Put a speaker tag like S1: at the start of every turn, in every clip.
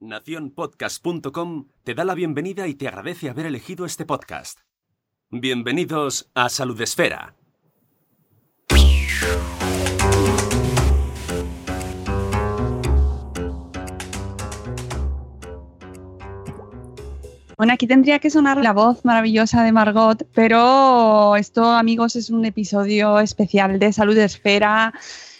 S1: Nacionpodcast.com te da la bienvenida y te agradece haber elegido este podcast. Bienvenidos a Salud Esfera.
S2: Bueno, aquí tendría que sonar la voz maravillosa de Margot, pero esto, amigos, es un episodio especial de Salud Esfera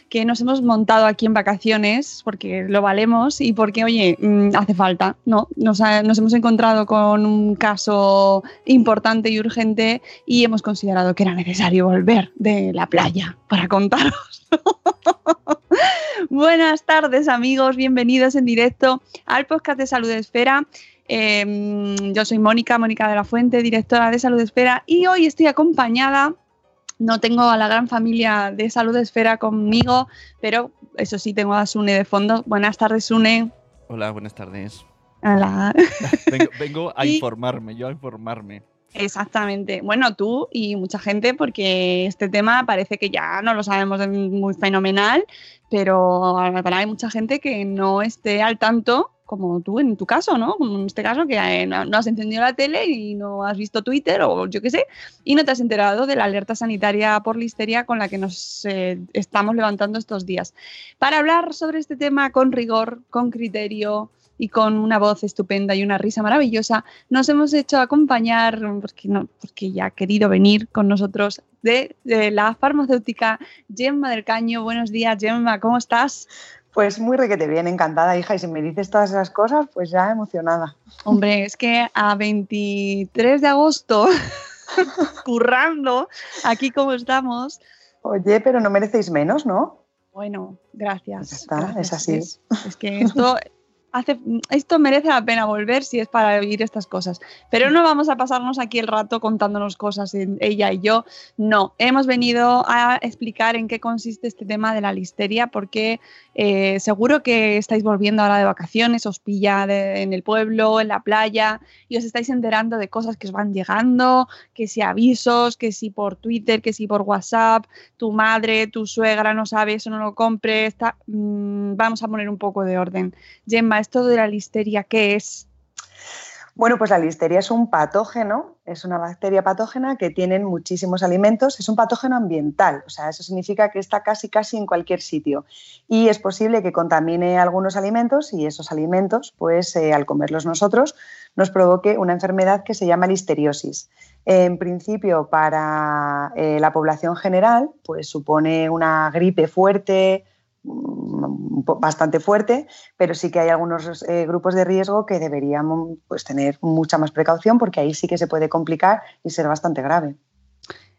S2: que nos hemos montado aquí en vacaciones porque lo valemos y porque, oye, mm, hace falta, ¿no? Nos, nos hemos encontrado con un caso importante y urgente y hemos considerado que era necesario volver de la playa para contaros. Buenas tardes, amigos, bienvenidos en directo al podcast de Salud Esfera. Eh, yo soy Mónica, Mónica de la Fuente, directora de Salud Esfera, y hoy estoy acompañada. No tengo a la gran familia de Salud Esfera conmigo, pero eso sí, tengo a Sune de fondo. Buenas tardes, Sune.
S3: Hola, buenas tardes.
S2: Hola.
S3: Vengo, vengo a
S2: Y-
S3: informarme, yo a informarme.
S2: Exactamente. Bueno, tú y mucha gente, porque este tema parece que ya no lo sabemos muy fenomenal, pero habrá hay mucha gente que no esté al tanto, como tú en tu caso, ¿no? Como en este caso, que eh, no, has encendido la tele y no has visto Twitter o yo qué sé, y no te has enterado de la alerta sanitaria por listeria con la que nos eh, estamos levantando estos días. Para hablar sobre este tema con rigor, con criterio y con una voz estupenda y una risa maravillosa, nos hemos hecho acompañar, porque, no, porque ya ha querido venir con nosotros, de la farmacéutica Gemma del Caño. Buenos días, Gemma, ¿cómo estás?
S4: Pues muy requete bien, encantada, hija. Y si me dices todas esas cosas, pues ya emocionada.
S2: Hombre, es que a 23 de agosto, currando, aquí como estamos,
S4: Oye, pero no merecéis menos, ¿no?
S2: bueno, gracias.
S4: Ya está,
S2: gracias.
S4: es así.
S2: Es, es que esto, esto merece la pena volver si es para oír estas cosas. Pero no vamos a pasarnos aquí el rato contándonos cosas en- ella y yo. No, hemos venido a explicar en qué consiste este tema de la listeria porque eh, seguro que estáis volviendo ahora de vacaciones, os pilla de- en el pueblo, en la playa y os estáis enterando de cosas que os van llegando, que si avisos, que si por Twitter, que si por WhatsApp, tu madre, tu suegra no sabe eso, no lo compre. Mm, vamos a poner un poco de orden. Gemma, esto de la listeria, ¿qué es?
S4: Bueno, pues la listeria es un patógeno, es una bacteria patógena que tiene en muchísimos alimentos, es un patógeno ambiental, o sea, eso significa que está casi casi en cualquier sitio y es posible que contamine algunos alimentos y esos alimentos, pues eh, al comerlos nosotros, nos provoque una enfermedad que se llama listeriosis. En principio, para eh, la población general, pues supone una gripe fuerte, bastante fuerte, pero sí que hay algunos eh, grupos de riesgo que deberíamos pues, tener mucha más precaución porque ahí sí que se puede complicar y ser bastante grave.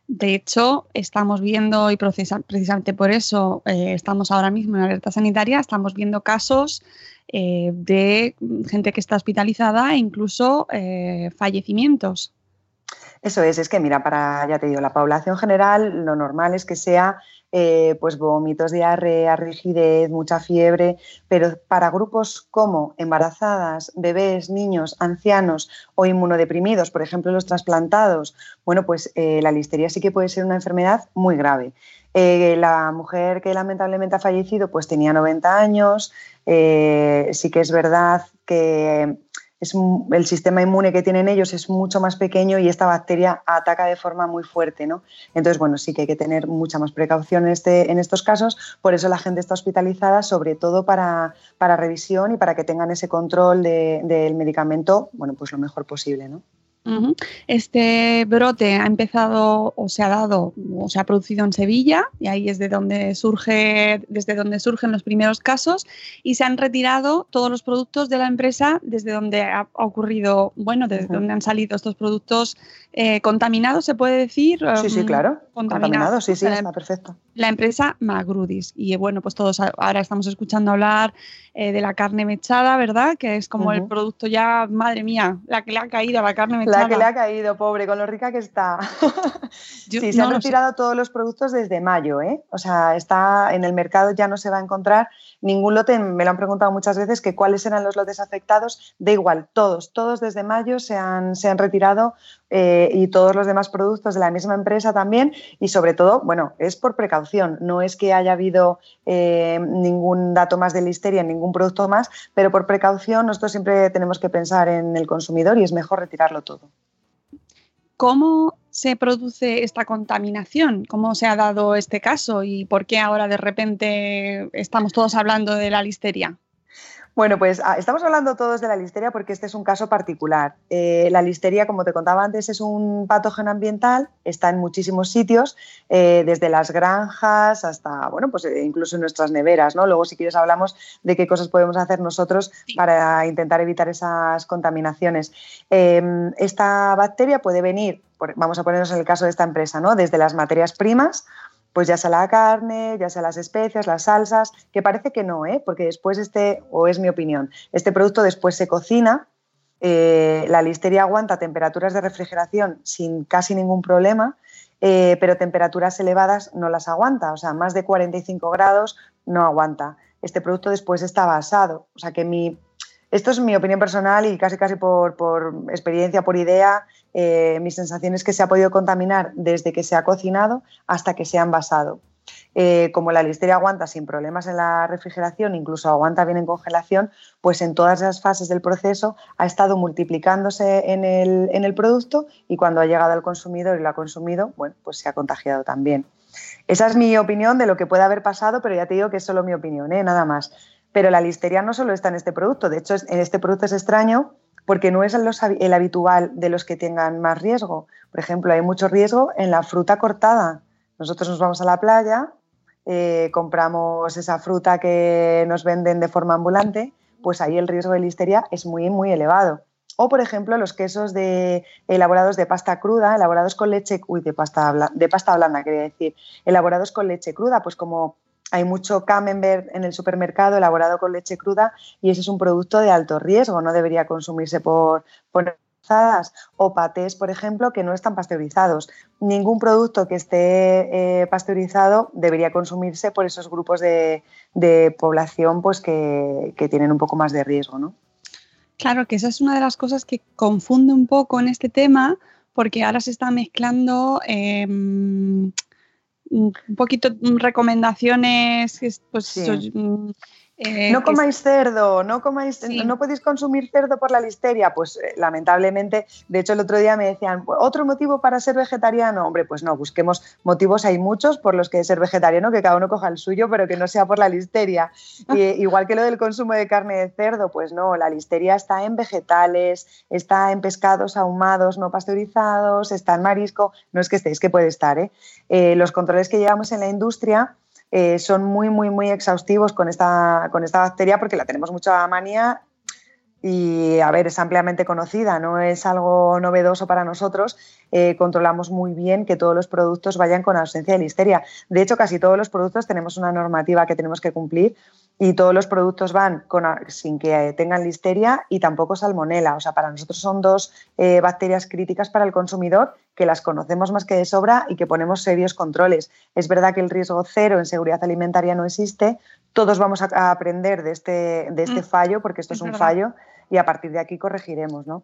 S2: De hecho, estamos viendo, y procesa- precisamente por eso eh, estamos ahora mismo en alerta sanitaria, estamos viendo casos eh, de gente que está hospitalizada e incluso fallecimientos.
S4: Eso es, es que mira, para, ya te digo, la población general lo normal es que sea eh, pues vómitos, diarrea, rigidez, mucha fiebre, pero para grupos como embarazadas, bebés, niños, ancianos o inmunodeprimidos, por ejemplo los trasplantados, bueno, pues eh, la listeria sí que puede ser una enfermedad muy grave. Eh, la mujer que lamentablemente ha fallecido pues tenía 90 años, sí que es verdad que es el sistema inmune que tienen ellos es mucho más pequeño y esta bacteria ataca de forma muy fuerte, ¿no? Entonces, bueno, sí que hay que tener mucha más precaución en, este, en estos casos, por eso la gente está hospitalizada, sobre todo para, para revisión y para que tengan ese control de- del medicamento, bueno, pues lo mejor posible, ¿no?
S2: Este brote ha empezado o se ha dado o se ha producido en Sevilla y ahí es de donde surge, desde donde surgen los primeros casos y se han retirado todos los productos de la empresa desde donde ha ocurrido, bueno, desde donde han salido estos productos eh, contaminados, se puede decir.
S4: Sí, sí,
S2: Um,
S4: claro.
S2: contaminados.
S4: Contaminado, sí, sí, está perfecto.
S2: la empresa Magrudis. Y bueno, pues todos ahora estamos escuchando hablar eh, de la carne mechada, ¿verdad? Que es como el producto ya, madre mía, la que le ha caído a la carne mechada.
S4: La que le ha caído, pobre, con lo rica que está.
S2: Yo
S4: sí, se
S2: no
S4: han
S2: sé.
S4: retirado todos los productos desde mayo, ¿eh? O sea, está en el mercado, ya no se va a encontrar ningún lote. Me lo han preguntado muchas veces que cuáles eran los lotes afectados. Da igual, todos, todos desde mayo se han, se han retirado eh, y todos los demás productos de la misma empresa también. Y sobre todo, bueno, es por precaución. No es que haya habido eh, ningún dato más de listeria, ningún producto más, pero por precaución nosotros siempre tenemos que pensar en el consumidor y es mejor retirarlo todo.
S2: ¿Cómo se produce esta contaminación? ¿Cómo se ha dado este caso? ¿Y por qué ahora de repente estamos todos hablando de la listeria?
S4: Bueno, pues ah, estamos hablando todos de la listeria porque este es un caso particular. Eh, la listeria, como te contaba antes, es un patógeno ambiental, está en muchísimos sitios, eh, desde las granjas hasta, bueno, pues eh, incluso en nuestras neveras, ¿no? Luego, si quieres, hablamos de qué cosas podemos hacer nosotros
S2: Sí.
S4: para intentar evitar esas contaminaciones. Eh, esta bacteria puede venir, por- vamos a ponernos en el caso de esta empresa, ¿no? Desde las materias primas, pues ya sea la carne, ya sea las especias, las salsas, que parece que no, ¿eh? porque después este, o es mi opinión, este producto después se cocina, eh, la listeria aguanta temperaturas de refrigeración sin casi ningún problema, eh, pero temperaturas elevadas no las aguanta, o sea, más de 45 grados no aguanta. Este producto después está basado, o sea que mi, esto es mi opinión personal y casi casi por, por experiencia, por idea, eh, mi sensación es que se ha podido contaminar desde que se ha cocinado hasta que se ha envasado. Eh, como la listeria aguanta sin problemas en la refrigeración, incluso aguanta bien en congelación, pues en todas las fases del proceso ha estado multiplicándose en el, en el producto y cuando ha llegado al consumidor y lo ha consumido, bueno, pues se ha contagiado también. Esa es mi opinión de lo que puede haber pasado, pero ya te digo que es solo mi opinión, ¿eh? nada más. Pero la listeria no solo está en este producto, de hecho en este producto es extraño porque no es el habitual de los que tengan más riesgo. Por ejemplo, hay mucho riesgo en la fruta cortada. Nosotros nos vamos a la playa, eh, compramos esa fruta que nos venden de forma ambulante, pues ahí el riesgo de listeria es muy, muy elevado. O, por ejemplo, los quesos elaborados de pasta cruda, elaborados con leche, uy, de pasta, de pasta blanda, quería decir, elaborados con leche cruda, pues como hay mucho camembert en el supermercado elaborado con leche cruda y ese es un producto de alto riesgo, no debería consumirse por, por o patés, por ejemplo, que no están pasteurizados. Ningún producto que esté eh, pasteurizado debería consumirse por esos grupos de, de población pues, que, que tienen un poco más de riesgo, ¿no?
S2: Claro, que esa es una de las cosas que confunde un poco en este tema, porque ahora se está mezclando eh, un poquito mm, recomendaciones, pues,
S4: Sí.
S2: Eh,
S4: no comáis cerdo, no comáis,
S2: Sí.
S4: no podéis consumir cerdo por la listeria. Pues eh, lamentablemente, de hecho el otro día me decían, "Pues, otro motivo para ser vegetariano, hombre, pues no, busquemos motivos, hay muchos por los que ser vegetariano, que cada uno coja el suyo, pero que no sea por la listeria. Y, igual que lo del consumo de carne de cerdo, pues no, la listeria está en vegetales, está en pescados ahumados no pasteurizados, está en marisco, no es que esté, es que puede estar. Eh, los controles que llevamos en la industria eh, son muy, muy, muy exhaustivos con esta, con esta bacteria porque la tenemos mucha manía y, a ver, es ampliamente conocida, no es algo novedoso para nosotros. Eh, controlamos muy bien que todos los productos vayan con ausencia de listeria. De hecho, casi todos los productos tenemos una normativa que tenemos que cumplir y todos los productos van con, sin que tengan listeria y tampoco salmonela. O sea, para nosotros son dos eh, bacterias críticas para el consumidor que las conocemos más que de sobra y que ponemos serios controles. Es verdad que el riesgo cero en seguridad alimentaria no existe. Todos vamos a, a aprender de este, de este
S2: Mm,
S4: fallo, porque esto es,
S2: es
S4: un
S2: verdad.
S4: fallo, y a partir de aquí corregiremos, ¿no?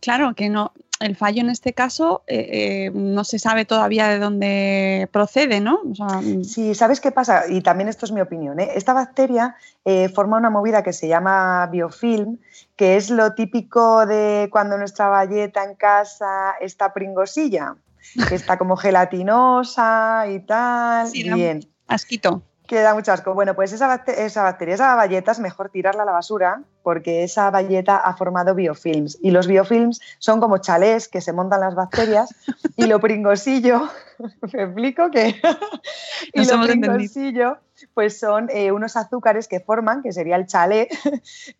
S2: Claro, que no, el fallo en este caso eh, eh, no se sabe todavía de dónde procede, ¿no? O sea, mm,
S4: Sí, ¿sabes qué pasa? Y también esto es mi opinión. ¿eh? Esta bacteria eh, forma una movida que se llama biofilm, que es lo típico de cuando nuestra valleta en casa está pringosilla, que está como gelatinosa y tal.
S2: Sí,
S4: Bien.
S2: asquito.
S4: Que da mucho asco. Bueno, pues esa, esa bacteria, esa valleta es mejor tirarla a la basura porque esa valleta ha formado biofilms. Y los biofilms son como chalés que se montan las bacterias y lo pringosillo, ¿me explico? que y
S2: Nos
S4: lo pringosillo pues son eh, unos azúcares que forman, que sería el chalé,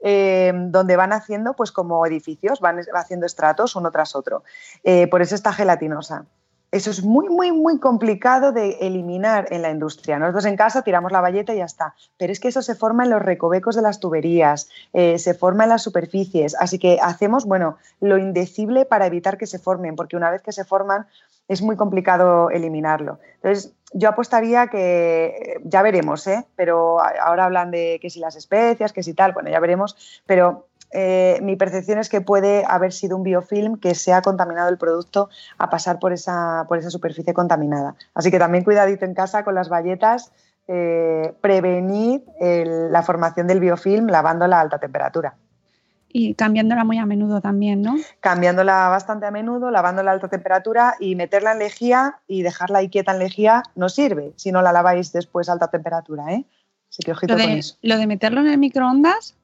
S4: eh, donde van haciendo pues como edificios, van haciendo estratos uno tras otro. Eh, por eso está gelatinosa. Eso es muy, muy, muy complicado de eliminar en la industria. Nosotros en casa tiramos la valleta y ya está. Pero es que eso se forma en los recovecos de las tuberías, eh, se forma en las superficies. Así que hacemos, bueno, lo indecible para evitar que se formen, porque una vez que se forman es muy complicado eliminarlo. Entonces, yo apostaría que, ya veremos, ¿eh? pero ahora hablan de que si las especias, que si tal, bueno, ya veremos, pero eh, mi percepción es que puede haber sido un biofilm que se ha contaminado el producto a pasar por esa, por esa superficie contaminada. Así que también cuidadito en casa con las bayetas, eh, prevenir la formación del biofilm lavándola a alta temperatura.
S2: Y cambiándola muy a menudo también, ¿no?
S4: Cambiándola bastante a menudo, lavándola a alta temperatura y meterla en lejía y dejarla ahí quieta en lejía no sirve si no la laváis después a alta temperatura, ¿eh? Así que ojito
S2: lo de,
S4: con eso.
S2: Lo de meterlo en el microondas,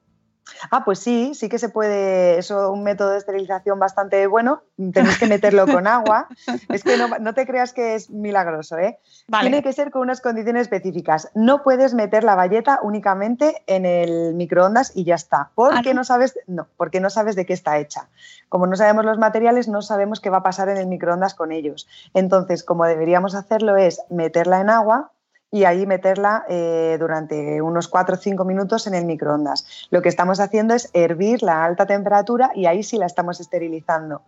S4: Ah, pues sí, sí que se puede, eso un método de esterilización bastante bueno, tenéis que meterlo con agua. Es que no, te creas que es milagroso, ¿eh? Tiene que ser con unas condiciones específicas. No puedes meter la valleta únicamente en el microondas y ya está, porque ah, no sabes, no, porque no sabes de qué está hecha. Como no sabemos los materiales, no sabemos qué va a pasar en el microondas con ellos. Entonces, como deberíamos hacerlo es meterla en agua, y ahí meterla eh, durante unos 4 o 5 minutos en el microondas. Lo que estamos haciendo es hervir la alta temperatura y ahí sí la estamos esterilizando.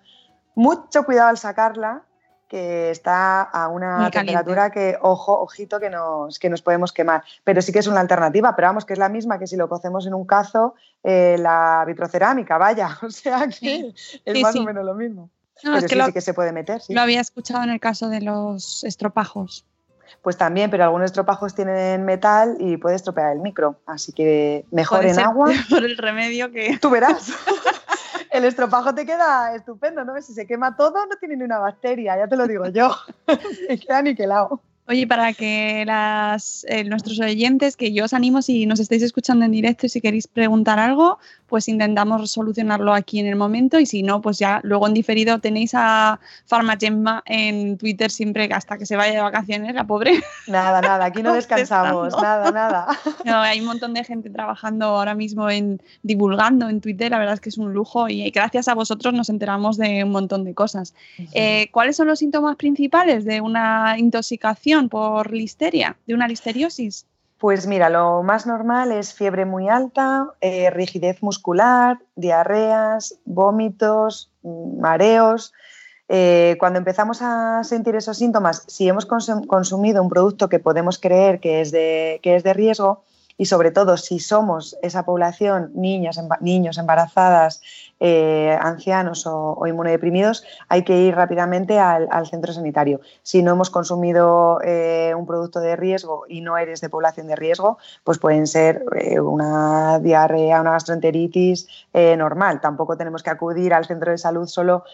S4: Mucho cuidado al sacarla, que está a una temperatura que, ojo, ojito, que nos, que nos podemos quemar. Pero sí que es una alternativa, pero vamos, que es la misma que si lo cocemos en un cazo, eh, la vitrocerámica, vaya. O sea que es más o menos lo mismo. pero es que sí, sí que se puede meter.
S2: Lo había escuchado en el caso de los estropajos
S4: pues también, pero algunos estropajos tienen metal y puede estropear el micro. Así que mejor en agua.
S2: Por el remedio que.
S4: Tú verás. el estropajo te queda estupendo, ¿no? Si se quema todo, no tiene ni una bacteria, ya te lo digo yo. Se queda aniquilado.
S2: Oye, para que las, eh, nuestros oyentes, que yo os animo si nos estáis escuchando en directo y si queréis preguntar algo, pues intentamos solucionarlo aquí en el momento y si no, pues ya luego en diferido tenéis a Farmagemma en Twitter siempre hasta que se vaya de vacaciones, la pobre.
S4: Nada, nada, aquí no descansamos, nada, nada.
S2: No, hay un montón de gente trabajando ahora mismo en divulgando en Twitter, la verdad es que es un lujo y gracias a vosotros nos enteramos de un montón de cosas. Eh, ¿Cuáles son los síntomas principales de una intoxicación por listeria, de una listeriosis?
S4: Pues mira, lo más normal es fiebre muy alta, eh, rigidez muscular, diarreas, vómitos, mm, mareos. Eh, cuando empezamos a sentir esos síntomas, si hemos consumido un producto que podemos creer que es de, que es de riesgo, y sobre todo si somos esa población, niños, niños embarazadas, eh, ancianos o, inmunodeprimidos, hay que ir rápidamente al, centro sanitario. Si no hemos consumido eh, un producto de riesgo y no eres de población de riesgo, pues pueden ser eh, una diarrea, una gastroenteritis normal. Tampoco tenemos que acudir al centro de salud solo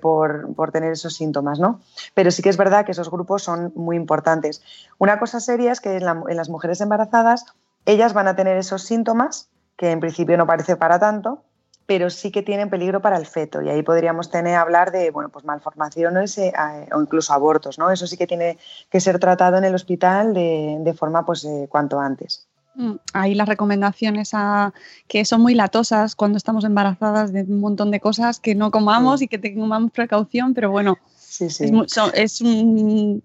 S4: por, tener esos síntomas, ¿no? Pero sí que es verdad que esos grupos son muy importantes. Una cosa seria es que en las mujeres embarazadas, ellas van a tener esos síntomas, que en principio no parece para tanto, pero sí que tienen peligro para el feto. Y ahí podríamos tener hablar de bueno pues malformaciones eh, o incluso abortos no eso sí que tiene que ser tratado en el hospital de, forma pues eh, cuanto antes
S2: Ahí las recomendaciones a, que son muy latosas cuando estamos embarazadas de un montón de cosas que no comamos y que tengamos precaución, pero bueno, es, un,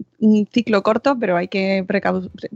S2: ciclo corto, pero hay que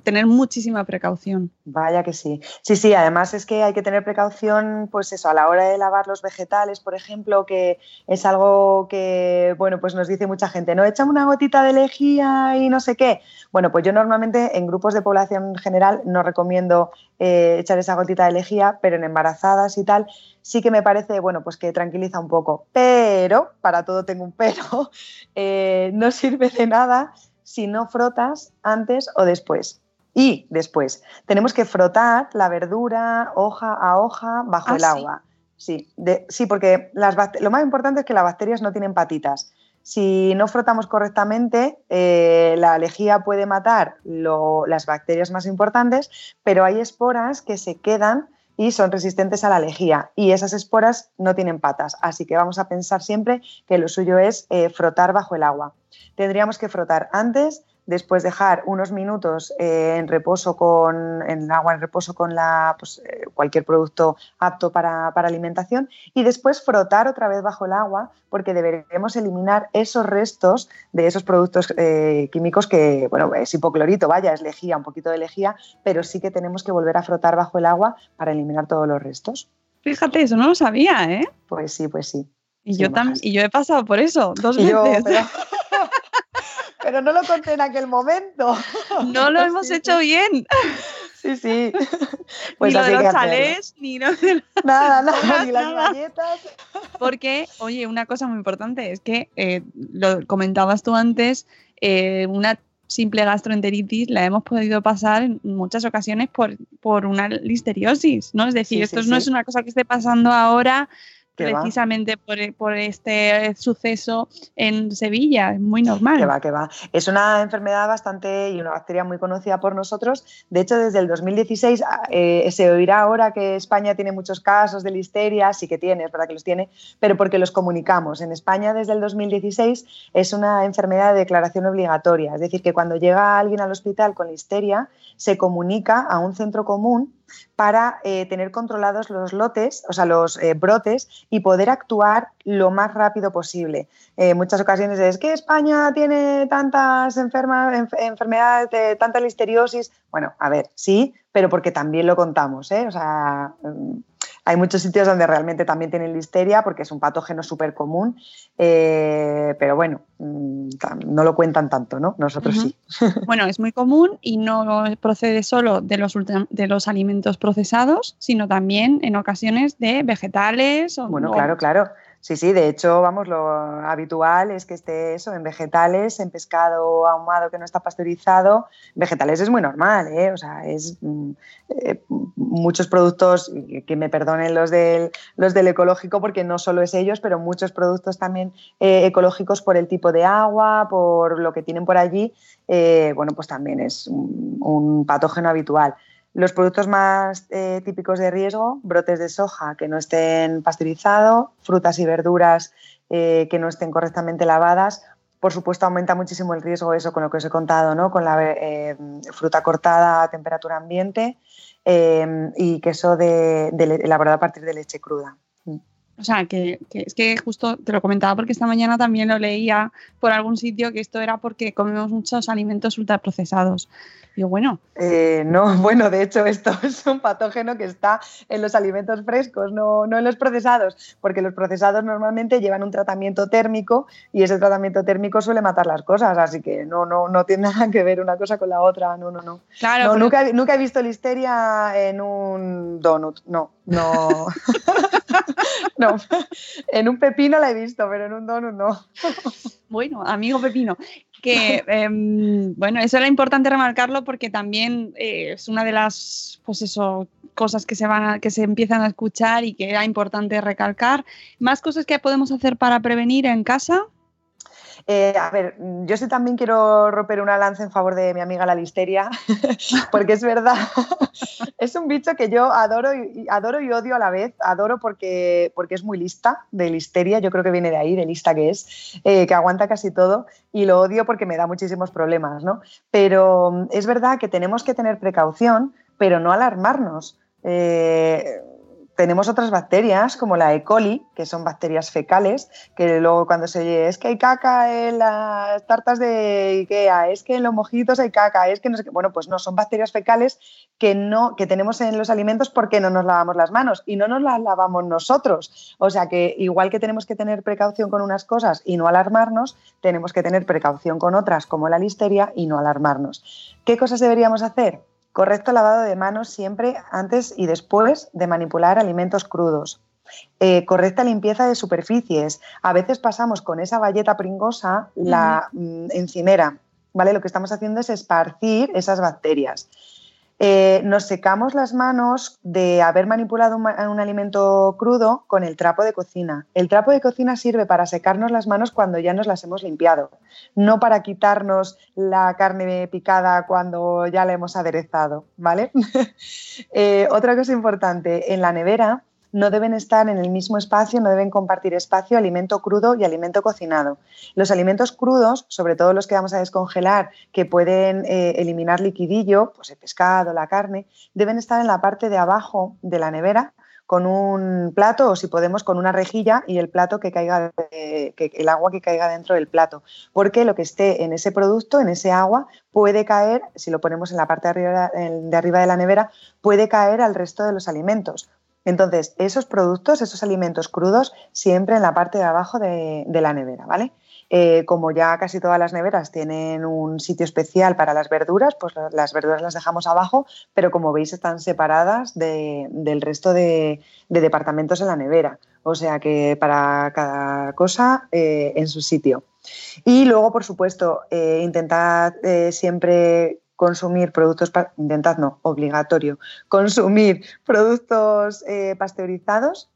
S2: tener muchísima precaución.
S4: Vaya que sí. Sí, sí, además es que hay que tener precaución, pues eso, a la hora de lavar los vegetales, por ejemplo, que es algo que, bueno, pues nos dice mucha gente, ¿no? Echame una gotita de lejía y no sé qué. Bueno, pues yo normalmente en grupos de población general no recomiendo eh, echar esa gotita de lejía, pero en embarazadas y tal, sí que me parece, bueno, pues que tranquiliza un poco. Pero, para todo tengo un pero, eh, no sirve de nada si no frotas antes o después. Y después, tenemos que frotar la verdura hoja a hoja bajo ah, el agua. Sí, sí porque las lo más importante es que las bacterias no tienen patitas. Si no frotamos correctamente, eh, la lejía puede matar las bacterias más importantes, pero hay esporas que se quedan y son resistentes a la lejía y esas esporas no tienen patas, así que vamos a pensar siempre que lo suyo es eh, frotar bajo el agua. Tendríamos que frotar antes, después dejar unos minutos eh, en reposo con en agua en reposo con la, pues, eh, cualquier producto apto para, para, alimentación y después frotar otra vez bajo el agua porque deberemos eliminar esos restos de esos productos eh, químicos que, bueno, es hipoclorito, vaya, es lejía, un poquito de lejía, pero sí que tenemos que volver a frotar bajo el agua para eliminar todos los restos.
S2: Fíjate, eso no lo sabía, ¿eh?
S4: Pues sí, pues sí.
S2: Y, yo, también y yo he pasado por eso dos veces.
S4: Yo, pero... pero... no lo conté en aquel momento.
S2: No lo hemos hecho bien.
S4: Sí, sí.
S2: Pues ni lo de los chalés, ni lo de
S4: nada, nada, ni las galletas.
S2: Porque, oye, una cosa muy importante es que eh, lo comentabas tú antes, eh, una simple gastroenteritis la hemos podido pasar en muchas ocasiones por, por una listeriosis, ¿no? Es decir,
S4: Sí,
S2: esto no es una cosa que esté pasando ahora. Precisamente por, por este suceso en Sevilla, es muy normal.
S4: Que va, que va. Es una enfermedad bastante y una bacteria muy conocida por nosotros. De hecho, desde el 2016 eh, se oirá ahora que España tiene muchos casos de listeria, sí que tiene, es verdad que los tiene, pero porque los comunicamos. En España desde el 2016 es una enfermedad de declaración obligatoria, es decir, que cuando llega alguien al hospital con listeria se comunica a un centro común para eh, tener controlados los lotes, o sea, los eh, brotes y poder actuar lo más rápido posible. En muchas ocasiones es que España tiene tantas enfermedades, de, tanta listeriosis. Bueno, a ver, sí, pero porque también lo contamos, ¿eh? O sea, hay muchos sitios donde realmente también tienen listeria porque es un patógeno súper común, eh, pero bueno, no lo cuentan tanto, ¿no? Nosotros sí.
S2: Bueno, es muy común y no procede solo de los, ultra- de los alimentos procesados, sino también en ocasiones de vegetales. O,
S4: Bueno, claro, claro. Sí, sí, de hecho, vamos, lo habitual es que esté eso en vegetales, en pescado ahumado que no está pasteurizado. Vegetales es muy normal, ¿eh? O sea, es mm, eh, muchos productos, que me perdonen los del, los del ecológico, porque no solo es ellos, pero muchos productos también eh, ecológicos por el tipo de agua, por lo que tienen por allí, eh, bueno, pues también es un patógeno habitual. Los productos más eh, típicos de riesgo, brotes de soja que no estén pasteurizados, frutas y verduras eh, que no estén correctamente lavadas. Por supuesto, aumenta muchísimo el riesgo eso con lo que os he contado, ¿no? con la eh, fruta cortada a temperatura ambiente y queso de elaborado a partir de leche cruda.
S2: O sea, que, que, es que justo te lo comentaba porque esta mañana también lo leía por algún sitio que esto era porque comemos muchos alimentos ultraprocesados. Digo, bueno.
S4: Eh, no, bueno, de hecho esto es un patógeno que está en los alimentos frescos, no, no en los procesados, porque los procesados normalmente llevan un tratamiento térmico y ese tratamiento térmico suele matar las cosas, así que no, no, no tiene nada que ver una cosa con la otra, no, no, no.
S2: Claro,
S4: no
S2: porque-
S4: nunca, nunca he visto listeria en un donut, no, no. no, en un pepino la he visto, pero en un donut no.
S2: Bueno, amigo Pepino, que eh, bueno, eso era importante remarcarlo porque también eh, es una de las pues eso, cosas que se van a, que se empiezan a escuchar y que era importante recalcar. Más cosas que podemos hacer para prevenir en casa.
S4: Eh, a ver, yo sí también quiero romper una lanza en favor de mi amiga la listeria, porque es verdad, es un bicho que yo adoro y, adoro y odio a la vez. Adoro porque, porque es muy lista de listeria, yo creo que viene de ahí, de lista que es, eh, que aguanta casi todo, y lo odio porque me da muchísimos problemas, ¿no? Pero mm, es verdad que tenemos que tener precaución, pero no alarmarnos. Eh, tenemos otras bacterias como la E. coli, que son bacterias fecales, que luego cuando se oye es que hay caca en las tartas de Ikea, es que en los mojitos hay caca, es que no sé qué, bueno, pues no, son bacterias fecales que, no, que tenemos en los alimentos porque no nos lavamos las manos y no nos las lavamos nosotros. O sea que igual que tenemos que tener precaución con unas cosas y no alarmarnos, tenemos que tener precaución con otras como la listeria y no alarmarnos. ¿Qué cosas deberíamos hacer? Correcto lavado de manos siempre antes y después de manipular alimentos crudos. Eh, correcta limpieza de superficies. A veces pasamos con esa valleta pringosa la mm, encimera. ¿vale? Lo que estamos haciendo es esparcir esas bacterias. Eh, nos secamos las manos de haber manipulado un, alimento crudo con el trapo de cocina. El trapo de cocina sirve para secarnos las manos cuando ya nos las hemos limpiado, no para quitarnos la carne picada cuando ya la hemos aderezado, ¿vale? eh, otra cosa importante, en la nevera no deben estar en el mismo espacio, no deben compartir espacio alimento crudo y alimento cocinado. Los alimentos crudos, sobre todo los que vamos a descongelar, que pueden eh, eliminar liquidillo, pues el pescado, la carne, deben estar en la parte de abajo de la nevera con un plato o si podemos con una rejilla y el plato que caiga, el agua que caiga dentro del plato. Porque lo que esté en ese producto, en ese agua, puede caer, si lo ponemos en la parte de, arriba de la nevera, puede caer al resto de los alimentos. Entonces, esos productos, esos alimentos crudos, siempre en la parte de abajo de, la nevera, ¿vale? Eh, como ya casi todas las neveras tienen un sitio especial para las verduras, pues las verduras las dejamos abajo, pero como veis están separadas del resto de, departamentos en la nevera. O sea que para cada cosa eh, en su sitio. Y luego, por supuesto, eh, intentad siempre consumir productos, intentad no, obligatorio, consumir productos pasteurizados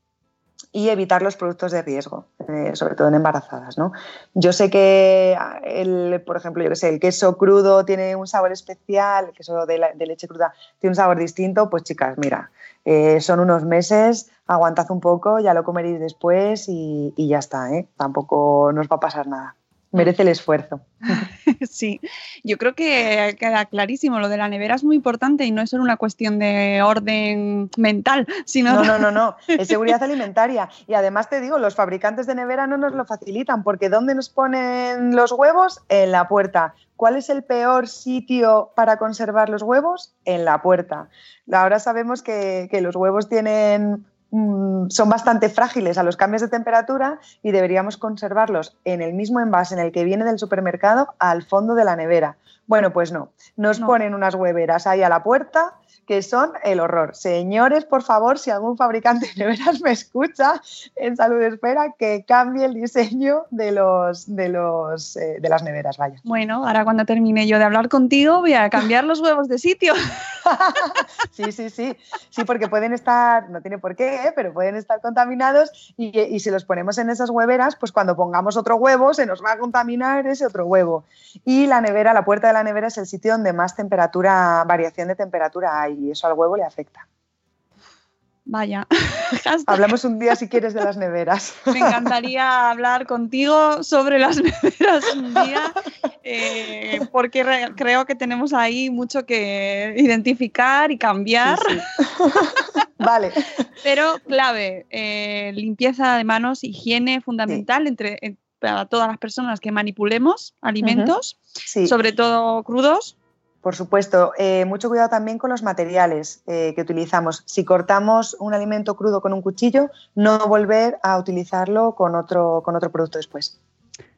S4: y evitar los productos de riesgo, eh, sobre todo en embarazadas. ¿no? Yo sé que, el, por ejemplo, yo que sé, el queso crudo tiene un sabor especial, el queso de, leche cruda tiene un sabor distinto, pues chicas, mira, eh, son unos meses, aguantad un poco, ya lo comeréis después y, ya está, ¿eh? tampoco nos va a pasar nada merece el esfuerzo.
S2: Sí, yo creo que queda clarísimo. Lo de la nevera es muy importante y no es solo una cuestión de orden mental, sino.
S4: No, no, no, no. Es seguridad alimentaria. Y además te digo, los fabricantes de nevera no nos lo facilitan, porque ¿dónde nos ponen los huevos? En la puerta. ¿Cuál es el peor sitio para conservar los huevos? En la puerta. Ahora sabemos que, que los huevos tienen Mm, son bastante frágiles a los cambios de temperatura y deberíamos conservarlos en el mismo envase en el que viene del supermercado al fondo de la nevera. Bueno, pues no, nos ponen unas hueveras ahí a la puerta que son el horror. Señores, por favor, si algún fabricante de neveras me escucha en Salud Espera, que cambie el diseño de, los, de, los, eh, de las neveras, vaya.
S2: Bueno, ahora cuando termine yo de hablar contigo voy a cambiar los huevos de sitio.
S4: sí, sí, sí. Sí, porque pueden estar, no tiene por qué, ¿eh? pero pueden estar contaminados y, y si los ponemos en esas hueveras, pues cuando pongamos otro huevo se nos va a contaminar ese otro huevo. Y la nevera, la puerta de la nevera es el sitio donde más temperatura, variación de temperatura hay y eso al huevo le afecta.
S2: Vaya.
S4: Hablamos un día si quieres de las neveras.
S2: Me encantaría hablar contigo sobre las neveras un día, eh, porque creo que tenemos ahí mucho que identificar y cambiar.
S4: vale.
S2: Pero clave, eh, limpieza de manos, higiene fundamental entre, para todas las personas que manipulemos alimentos, sobre todo crudos
S4: por supuesto, eh, mucho cuidado también con los materiales eh, que utilizamos. Si cortamos un alimento crudo con un cuchillo, no volver a utilizarlo con otro, con otro producto después.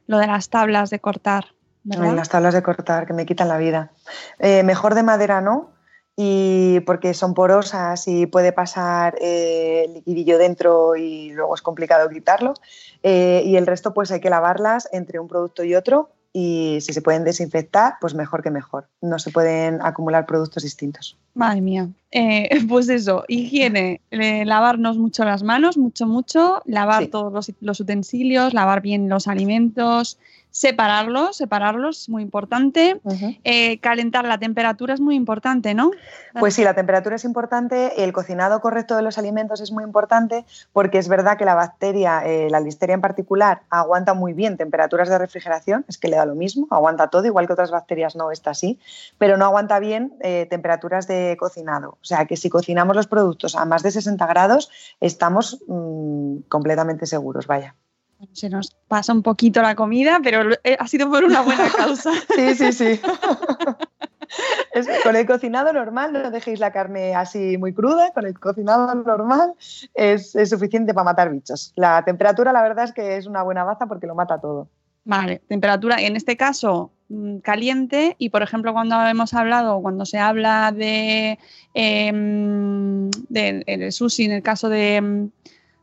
S2: Lo de las tablas de cortar. ¿verdad?
S4: las tablas de cortar que me quitan la vida. Eh, mejor de madera no, y porque son porosas y puede pasar el liquidillo dentro y luego es complicado quitarlo. y el resto pues hay que lavarlas entre un producto y otro y si se pueden desinfectar, pues mejor que mejor. No se pueden acumular productos distintos.
S2: Madre mía. Eh, pues eso, higiene, eh, lavarnos mucho las manos, mucho, mucho, lavar todos los, utensilios, lavar bien los alimentos, separarlos, separarlos es muy importante. Eh, calentar la temperatura es muy importante, ¿no?
S4: Pues sí, la temperatura es importante, el cocinado correcto de los alimentos es muy importante porque es verdad que la bacteria, eh, la listeria en particular, aguanta muy bien temperaturas de refrigeración, es que le da lo mismo, aguanta todo, igual que otras bacterias no, está así, pero no aguanta bien eh, temperaturas de cocinado. O sea que si cocinamos los productos a más de 60 grados, estamos mm, completamente seguros, vaya.
S2: Se nos pasa un poquito la comida, pero eh, ha sido por una buena causa.
S4: sí, sí, sí. con el cocinado normal, no dejéis la carne así muy cruda, con el cocinado normal es, suficiente para matar bichos. La temperatura, la verdad es que es una buena baza porque lo mata todo.
S2: Vale, temperatura, en este caso mm, caliente y por ejemplo cuando hemos hablado, cuando se habla de, em, de, sushi, en el caso de,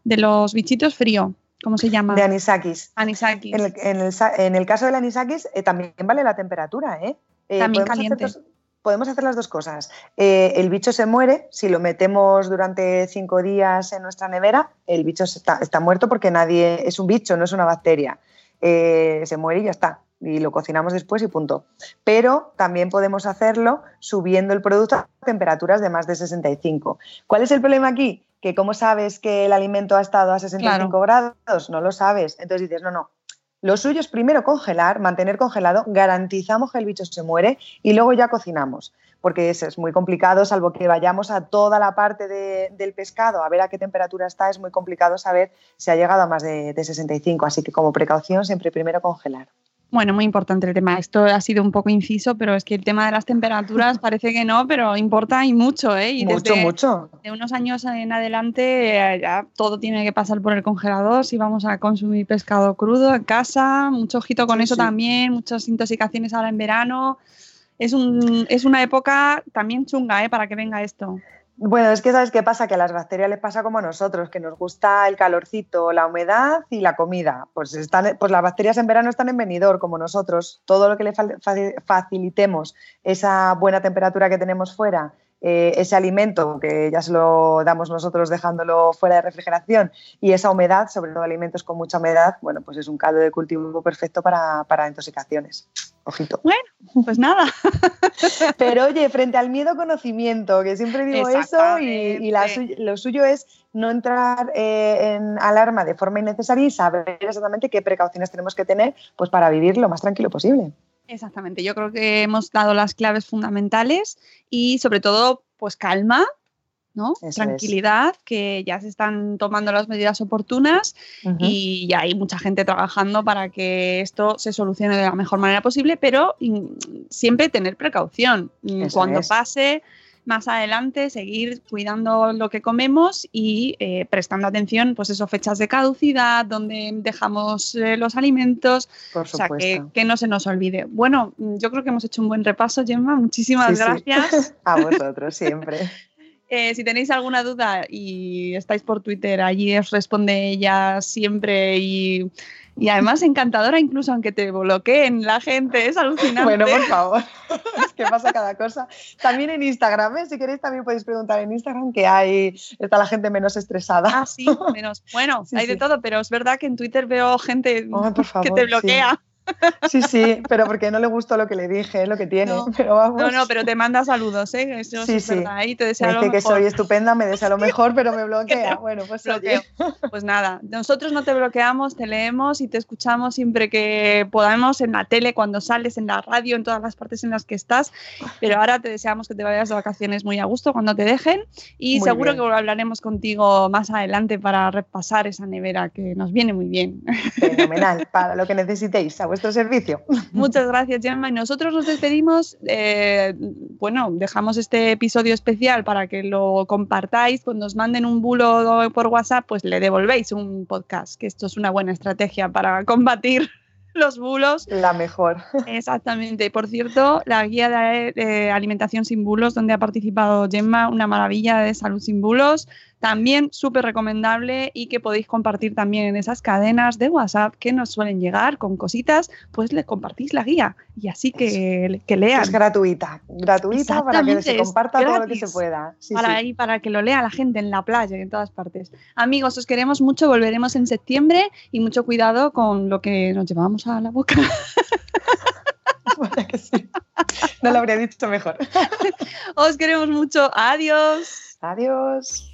S2: de los bichitos frío, ¿Cómo se llama?
S4: De anisakis.
S2: Anisakis.
S4: En el, caso del anisakis eh, también vale la temperatura, ¿eh?
S2: eh también caliente.
S4: podemos hacer las dos cosas. Eh, el bicho se muere, si lo metemos durante cinco días en nuestra nevera, el bicho está, muerto porque nadie es un bicho, no es una bacteria. se muere y ya está. Y lo cocinamos después y punto. Pero también podemos hacerlo subiendo el producto a temperaturas de más de 65. ¿Cuál es el problema aquí? Que cómo sabes que el alimento ha estado a 65 grados, no lo sabes. Entonces dices, no, no. Lo suyo es primero congelar, mantener congelado, garantizamos que el bicho se muere y luego ya cocinamos, porque eso es muy complicado, salvo que vayamos a toda la parte de- del pescado a ver a qué temperatura está, es muy complicado saber si ha llegado a más de, de 65, así que como precaución siempre primero congelar.
S2: Bueno, muy importante el tema. Esto ha sido un poco inciso, pero es que el tema de las temperaturas parece que no, pero importa y mucho, ¿eh? Y
S4: mucho,
S2: desde,
S4: mucho.
S2: de unos años en adelante eh, ya todo tiene que pasar por el congelador si vamos a consumir pescado crudo en casa, mucho ojito con
S4: Sí,
S2: eso
S4: sí.
S2: también, muchas intoxicaciones ahora en verano. Es, un, es una época también chunga ¿eh? para que venga esto.
S4: Bueno, es que sabes qué pasa, que a las bacterias les pasa como a nosotros, que nos gusta el calorcito, la humedad y la comida. Pues, están, pues las bacterias en verano están en venidor, como nosotros. Todo lo que le fa- fa- facilitemos, esa buena temperatura que tenemos fuera, eh, ese alimento que ya se lo damos nosotros dejándolo fuera de refrigeración y esa humedad, sobre todo alimentos con mucha humedad, bueno, pues es un caldo de cultivo perfecto para, para intoxicaciones. Ojito.
S2: Pues nada,
S4: Pero oye, frente al miedo conocimiento, que siempre digo eso, y, la lo suyo es no entrar eh, en alarma de forma innecesaria y saber exactamente qué precauciones tenemos que tener pues, para vivir lo más tranquilo posible.
S2: Exactamente. Yo creo que hemos dado las claves fundamentales y sobre todo, pues calma. ¿no?
S4: Eso es.
S2: Tranquilidad, que ya se están tomando las medidas oportunas
S4: Ujú.
S2: y ya hay mucha gente trabajando para que esto se solucione de la mejor manera posible, pero mm, siempre tener precaución. Mm,
S4: Eso
S2: Cuando
S4: es.
S2: pase más adelante, seguir cuidando lo que comemos y eh, prestando atención, pues eso, fechas de caducidad, donde dejamos eh, los alimentos,
S4: Por
S2: o sea, que, que no se nos olvide. Bueno, yo creo que hemos hecho un buen repaso, Gemma. Muchísimas
S4: Sí, sí.
S2: gracias.
S4: A vosotros, siempre.
S2: Eh, si tenéis alguna duda y estáis por Twitter, allí os responde ella siempre y, y además encantadora, incluso aunque te bloqueen la gente, es alucinante.
S4: Bueno, por favor. es que pasa cada cosa. También en Instagram, ¿eh? si queréis también podéis preguntar en Instagram que hay, está la gente menos estresada.
S2: Ah, sí, menos. Bueno,
S4: Sí,
S2: hay de todo, pero es verdad que en Twitter veo gente que te bloquea.
S4: Sí, sí, pero porque no le gustó lo que le dije, es lo que tiene.
S2: No.
S4: pero vamos.
S2: No, no, pero te manda saludos, ¿eh? Eso
S4: Sí,
S2: es
S4: sí.
S2: verdad. Y te desea
S4: Me
S2: lo
S4: dice que
S2: mejor.
S4: soy estupenda, me desea lo mejor, pero me bloquea. Bueno, pues
S2: bloqueo. Pues nada, nosotros no te bloqueamos, te leemos y te escuchamos siempre que podamos en la tele, cuando sales, en la radio, en todas las partes en las que estás. Pero ahora te deseamos que te vayas de vacaciones muy a gusto cuando te dejen y
S4: Muy
S2: seguro
S4: bien.
S2: que hablaremos contigo más adelante para repasar esa nevera que nos viene muy bien.
S4: Fenomenal, para lo que necesitéis, a vuestro servicio.
S2: Muchas gracias, Gemma. Y nosotros nos despedimos. eh, bueno, dejamos este episodio especial para que lo compartáis. Cuando os manden un bulo por WhatsApp, pues le devolvéis un podcast, que esto es una buena estrategia para combatir los bulos.
S4: La mejor.
S2: Exactamente. Por cierto, la guía de eh, alimentación sin bulos, donde ha participado Gemma, una maravilla de salud sin bulos, también súper recomendable y que podéis compartir también en esas cadenas de WhatsApp que nos suelen llegar con cositas, pues le compartís la guía y así que, que lean.
S4: Es gratuita, gratuita para que se comparta todo lo que se pueda. Sí,
S2: para,
S4: sí.
S2: ahí, para que lo lea la gente en la playa y en todas partes. Amigos, os queremos mucho, volveremos en septiembre y mucho cuidado con lo que nos llevamos a la boca.
S4: Vaya que sí. No lo habría dicho mejor.
S2: Os queremos mucho, adiós.
S4: Adiós.